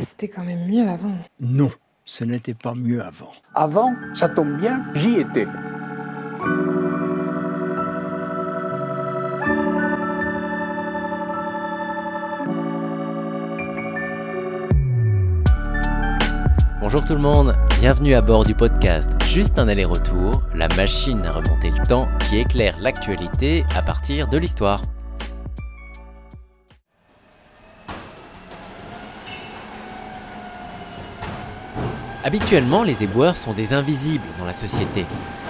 C'était quand même mieux avant. Non, ce n'était pas mieux avant. Avant, ça tombe bien, j'y étais. Bonjour tout le monde, bienvenue à bord du podcast Juste un aller-retour, la machine à remonter le temps qui éclaire l'actualité à partir de l'histoire. Habituellement, les éboueurs sont des invisibles dans la société.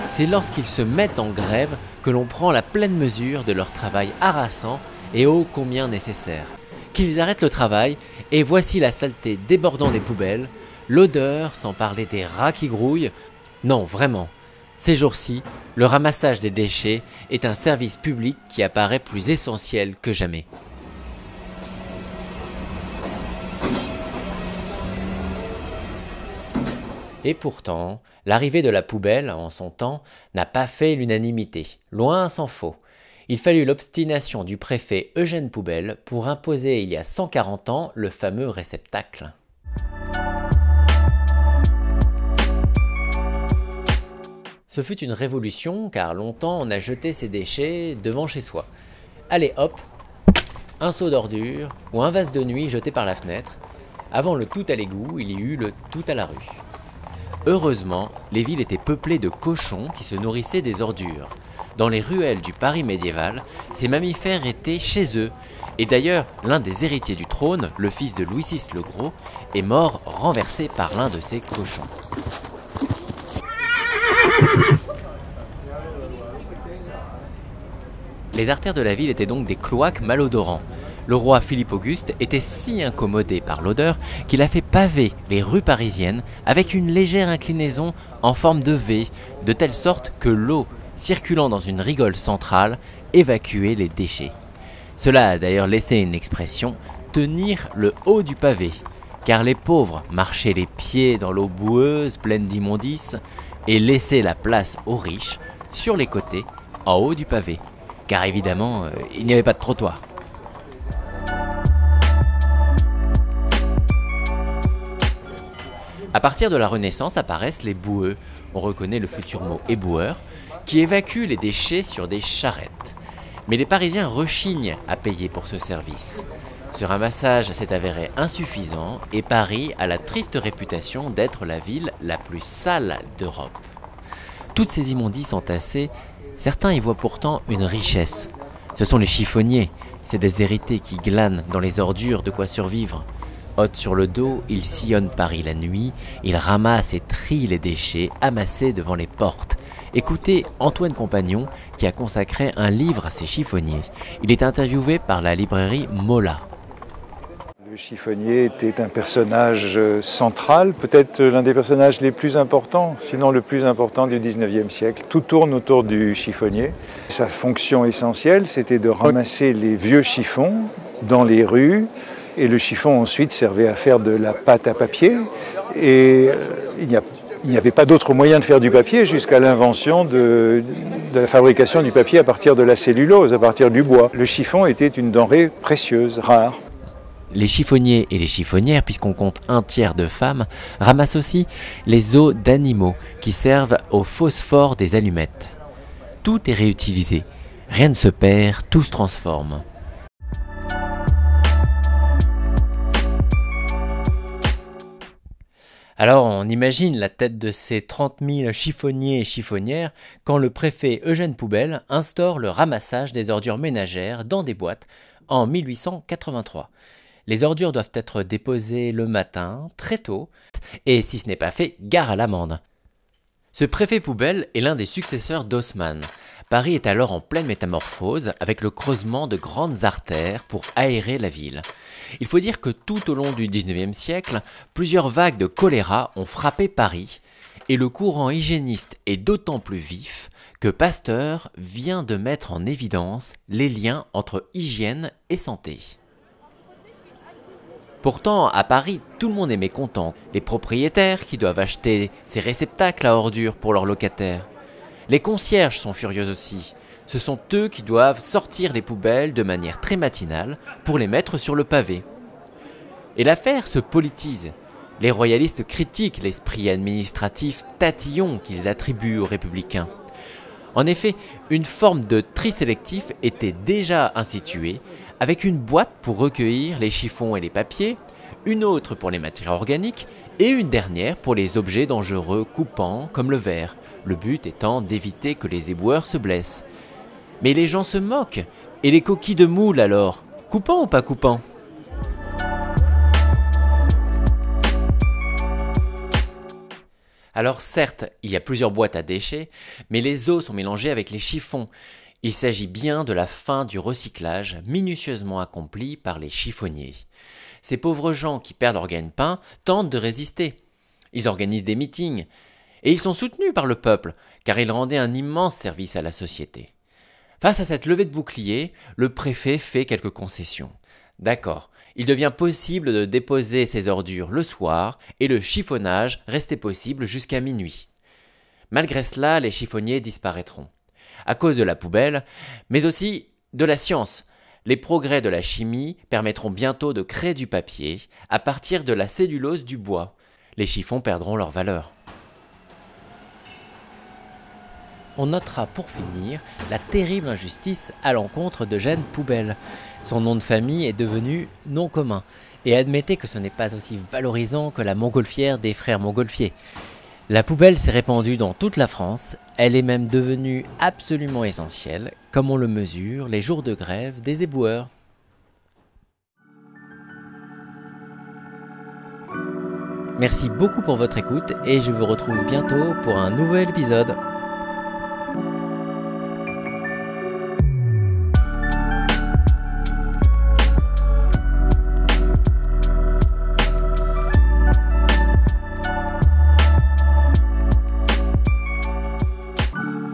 C'est lorsqu'ils se mettent en grève que l'on prend la pleine mesure de leur travail harassant et ô combien nécessaire. Qu'ils arrêtent le travail et voici la saleté débordant des poubelles, l'odeur, sans parler des rats qui grouillent. Non, vraiment. Ces jours-ci, le ramassage des déchets est un service public qui apparaît plus essentiel que jamais. Et pourtant, l'arrivée de la poubelle, en son temps, n'a pas fait l'unanimité, loin s'en faut. Il fallut l'obstination du préfet Eugène Poubelle pour imposer il y a 140 ans le fameux réceptacle. Ce fut une révolution car longtemps on a jeté ses déchets devant chez soi. Allez hop, un seau d'ordures ou un vase de nuit jeté par la fenêtre. Avant le tout à l'égout, il y eut le tout à la rue. Heureusement, les villes étaient peuplées de cochons qui se nourrissaient des ordures. Dans les ruelles du Paris médiéval, ces mammifères étaient chez eux. Et d'ailleurs, l'un des héritiers du trône, le fils de Louis VI le Gros, est mort renversé par l'un de ces cochons. Les artères de la ville étaient donc des cloaques malodorants. Le roi Philippe Auguste était si incommodé par l'odeur qu'il a fait paver les rues parisiennes avec une légère inclinaison en forme de V, de telle sorte que l'eau circulant dans une rigole centrale évacuait les déchets. Cela a d'ailleurs laissé une expression tenir le haut du pavé, car les pauvres marchaient les pieds dans l'eau boueuse pleine d'immondices et laissaient la place aux riches sur les côtés en haut du pavé, car évidemment euh, il n'y avait pas de trottoir. À partir de la Renaissance apparaissent les boueux, on reconnaît le futur mot éboueur, qui évacuent les déchets sur des charrettes. Mais les Parisiens rechignent à payer pour ce service. Ce ramassage s'est avéré insuffisant et Paris a la triste réputation d'être la ville la plus sale d'Europe. Toutes ces immondices entassées, certains y voient pourtant une richesse. Ce sont les chiffonniers, ces déshérités qui glanent dans les ordures de quoi survivre. Hôte sur le dos, il sillonne Paris la nuit, il ramasse et trie les déchets amassés devant les portes. Écoutez Antoine Compagnon qui a consacré un livre à ces chiffonniers. Il est interviewé par la librairie Mola. Le chiffonnier était un personnage euh, central, peut-être l'un des personnages les plus importants, sinon le plus important du 19e siècle. Tout tourne autour du chiffonnier. Sa fonction essentielle, c'était de ramasser les vieux chiffons dans les rues, et le chiffon ensuite servait à faire de la pâte à papier. Et euh, il n'y avait pas d'autre moyen de faire du papier jusqu'à l'invention de, de, la fabrication du papier à partir de la cellulose, à partir du bois. Le chiffon était une denrée précieuse, rare. Les chiffonniers et les chiffonnières, puisqu'on compte un tiers de femmes, ramassent aussi les os d'animaux qui servent au phosphore des allumettes. Tout est réutilisé, rien ne se perd, tout se transforme. Alors on imagine la tête de ces 30 000 chiffonniers et chiffonnières quand le préfet Eugène Poubelle instaure le ramassage des ordures ménagères dans des boîtes en 1883. Les ordures doivent être déposées le matin, très tôt, et si ce n'est pas fait, gare à l'amende. Ce préfet poubelle est l'un des successeurs d'Haussmann. Paris est alors en pleine métamorphose avec le creusement de grandes artères pour aérer la ville. Il faut dire que tout au long du XIXe siècle, plusieurs vagues de choléra ont frappé Paris et le courant hygiéniste est d'autant plus vif que Pasteur vient de mettre en évidence les liens entre hygiène et santé. Pourtant, à Paris, tout le monde est mécontent. Les propriétaires qui doivent acheter ces réceptacles à ordures pour leurs locataires, les concierges sont furieux aussi. Ce sont eux qui doivent sortir les poubelles de manière très matinale pour les mettre sur le pavé. Et l'affaire se politise. Les royalistes critiquent l'esprit administratif tatillon qu'ils attribuent aux républicains. En effet, une forme de tri sélectif était déjà instituée, avec une boîte pour recueillir les chiffons et les papiers, une autre pour les matières organiques, et une dernière pour les objets dangereux coupants comme le verre, le but étant d'éviter que les éboueurs se blessent. Mais les gens se moquent. Et les coquilles de moule alors? Coupants ou pas coupants Alors certes, il y a plusieurs boîtes à déchets, mais les os sont mélangés avec les chiffons. Il s'agit bien de la fin du recyclage minutieusement accompli par les chiffonniers. Ces pauvres gens qui perdent leur gagne-pain tentent de résister. Ils organisent des meetings, et ils sont soutenus par le peuple, car ils rendaient un immense service à la société. Face à cette levée de bouclier, le préfet fait quelques concessions. D'accord, il devient possible de déposer ses ordures le soir et le chiffonnage restait possible jusqu'à minuit. Malgré cela, les chiffonniers disparaîtront. À cause de la poubelle, mais aussi de la science. Les progrès de la chimie permettront bientôt de créer du papier à partir de la cellulose du bois. Les chiffons perdront leur valeur. On notera pour finir la terrible injustice à l'encontre de Jeanne Poubelle. Son nom de famille est devenu non commun. Et admettez que ce n'est pas aussi valorisant que la montgolfière des frères Montgolfier. La poubelle s'est répandue dans toute la France, elle est même devenue absolument essentielle, comme on le mesure les jours de grève des éboueurs. Merci beaucoup pour votre écoute et je vous retrouve bientôt pour un nouvel épisode.